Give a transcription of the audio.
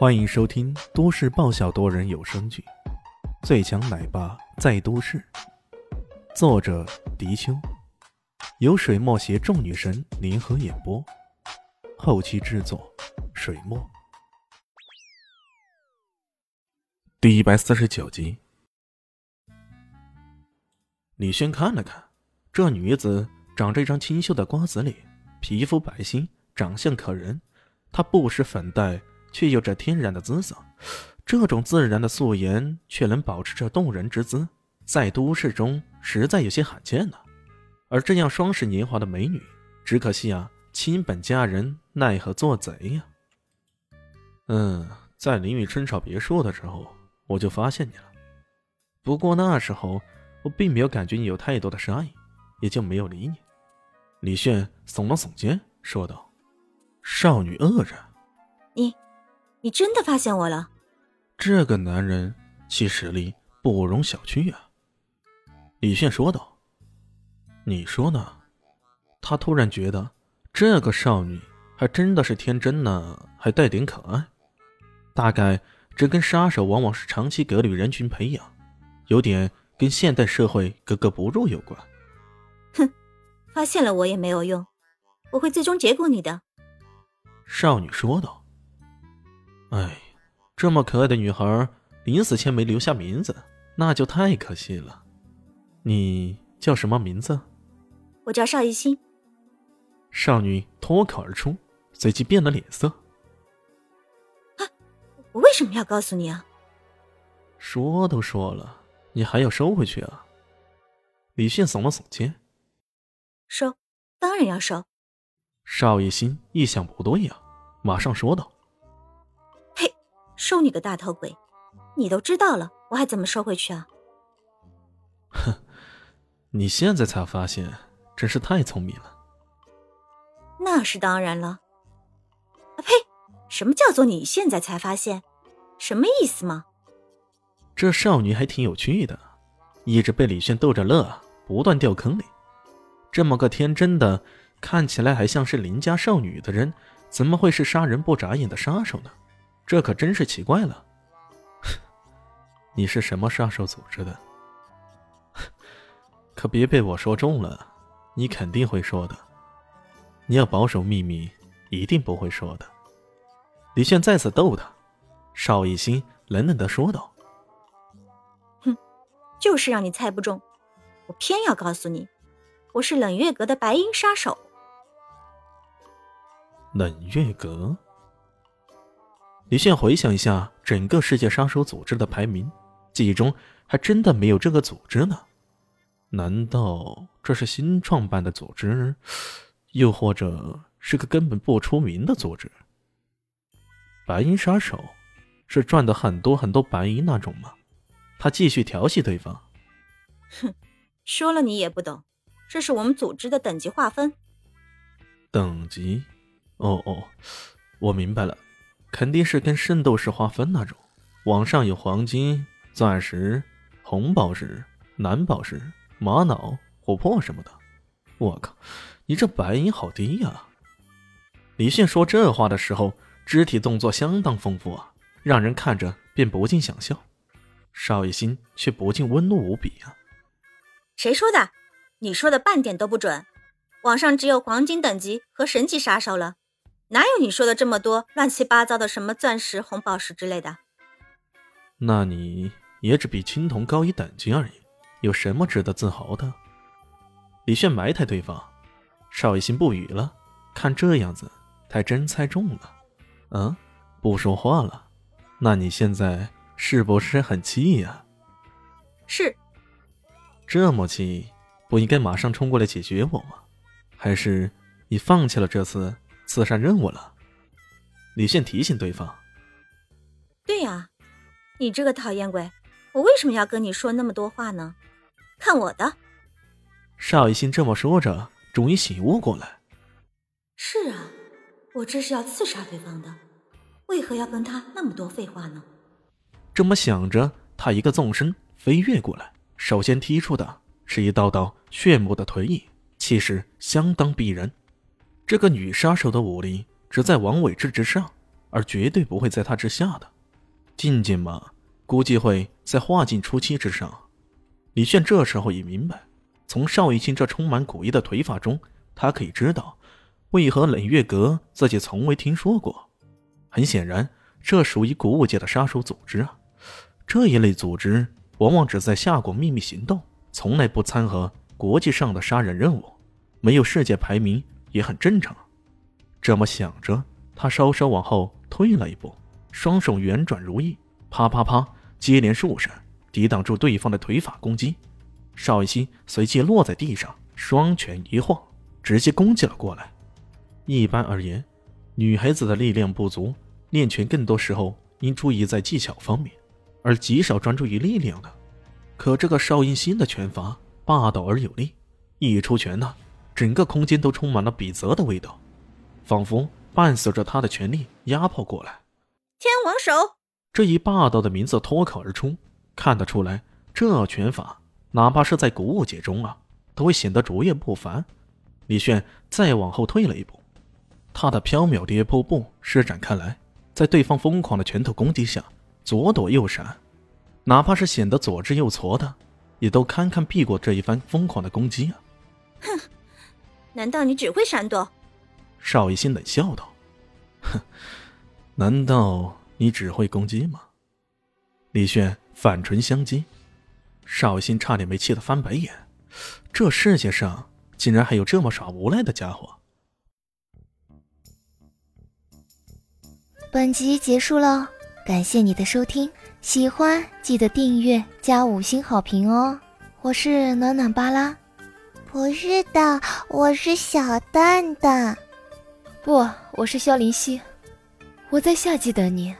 欢迎收听都市爆笑多人有声剧《最强奶爸在都市》，作者：迪秋，由水墨携众女神联合演播，后期制作：水墨。第一百四十九集，李轩看了看这女子，长着一张清秀的瓜子脸，皮肤白皙，长相可人。她不施粉黛。却有着天然的姿色，这种自然的素颜却能保持着动人之姿，在都市中实在有些罕见了。而这样双十年华的美女，只可惜啊，亲本佳人奈何做贼呀。嗯，在林雨春草别墅的时候，我就发现你了。不过那时候我并没有感觉你有太多的杀意，也就没有理你。李炫耸了耸肩，说道：“少女恶人，你。”你真的发现我了？这个男人其实力不容小觑啊！李炫说道。你说呢？他突然觉得这个少女还真的是天真呢，还带点可爱。大概这跟杀手往往是长期隔离人群培养，有点跟现代社会格格不入有关。哼，发现了我也没有用，我会最终结果你的。少女说道。哎，这么可爱的女孩，临死前没留下名字，那就太可惜了。你叫什么名字？我叫邵艺心。少女脱口而出，随即变了脸色。啊，我为什么要告诉你啊？说都说了，你还要收回去啊？李迅耸了耸肩。收，当然要收。邵艺欣意想不对呀，马上说道。收你个大头鬼！你都知道了，我还怎么收回去啊？哼，你现在才发现，真是太聪明了。那是当然了。啊呸！什么叫做你现在才发现？什么意思吗？这少女还挺有趣的，一直被李炫逗着乐，不断掉坑里。这么个天真的，看起来还像是邻家少女的人，怎么会是杀人不眨眼的杀手呢？这可真是奇怪了，你是什么杀手组织的？可别被我说中了，你肯定会说的。你要保守秘密，一定不会说的。李炫再次逗他，邵艺兴冷冷的说道：“哼，就是让你猜不中，我偏要告诉你，我是冷月阁的白银杀手。”冷月阁。李现回想一下整个世界杀手组织的排名，记忆中还真的没有这个组织呢。难道这是新创办的组织，又或者是个根本不出名的组织？白银杀手是赚的很多很多白银那种吗？他继续调戏对方。哼，说了你也不懂，这是我们组织的等级划分。等级？哦哦，我明白了。肯定是跟圣斗士划分那种，往上有黄金、钻石、红宝石、蓝宝石、玛瑙、琥珀什么的。我靠，你这白银好低呀！李迅说这话的时候，肢体动作相当丰富啊，让人看着便不禁想笑。邵艺兴却不禁温怒无比啊！谁说的？你说的半点都不准。网上只有黄金等级和神级杀手了。哪有你说的这么多乱七八糟的什么钻石、红宝石之类的？那你也只比青铜高一等级而已，有什么值得自豪的？李炫埋汰对方，邵艺兴不语了。看这样子，他真猜中了。嗯，不说话了。那你现在是不是很气呀？是。这么气，不应该马上冲过来解决我吗？还是你放弃了这次？刺杀任务了，李现提醒对方：“对呀，你这个讨厌鬼，我为什么要跟你说那么多话呢？看我的！”邵艺兴这么说着，终于醒悟过来：“是啊，我这是要刺杀对方的，为何要跟他那么多废话呢？”这么想着，他一个纵身飞跃过来，首先踢出的是一道道炫目的腿影，气势相当逼人。这个女杀手的武力只在王伟志之上，而绝对不会在他之下的。静静嘛，估计会在化境初期之上。李炫这时候也明白，从邵雨欣这充满古意的腿法中，他可以知道为何冷月阁自己从未听说过。很显然，这属于古武界的杀手组织啊！这一类组织往往只在下国秘密行动，从来不参和国际上的杀人任务，没有世界排名也很正常。这么想着，他稍稍往后退了一步，双手圆转如意，啪啪啪，接连数闪，抵挡住对方的腿法攻击。邵雨欣随即落在地上，双拳一晃，直接攻击了过来。一般而言。女孩子的力量不足，练拳更多时候应注意在技巧方面，而极少专注于力量的。可这个邵音新的拳法霸道而有力，一出拳呢，整个空间都充满了比泽的味道，仿佛伴随着他的全力压迫过来。天王手这一霸道的名字脱口而出，看得出来，这拳法哪怕是在古武界中啊，都会显得卓越不凡。李炫再往后退了一步。他的飘渺跌扑步施展开来，在对方疯狂的拳头攻击下，左躲右闪，哪怕是显得左支右挫的，也都堪堪避过这一番疯狂的攻击啊！哼，难道你只会闪躲？邵一心冷笑道：“哼，难道你只会攻击吗？”李炫反唇相讥，邵一心差点没气得翻白眼，这世界上竟然还有这么耍无赖的家伙！本集结束了，感谢你的收听，喜欢记得订阅加五星好评哦！我是暖暖巴拉，不是的，我是小蛋蛋，不，我是萧林希，我在夏季等你。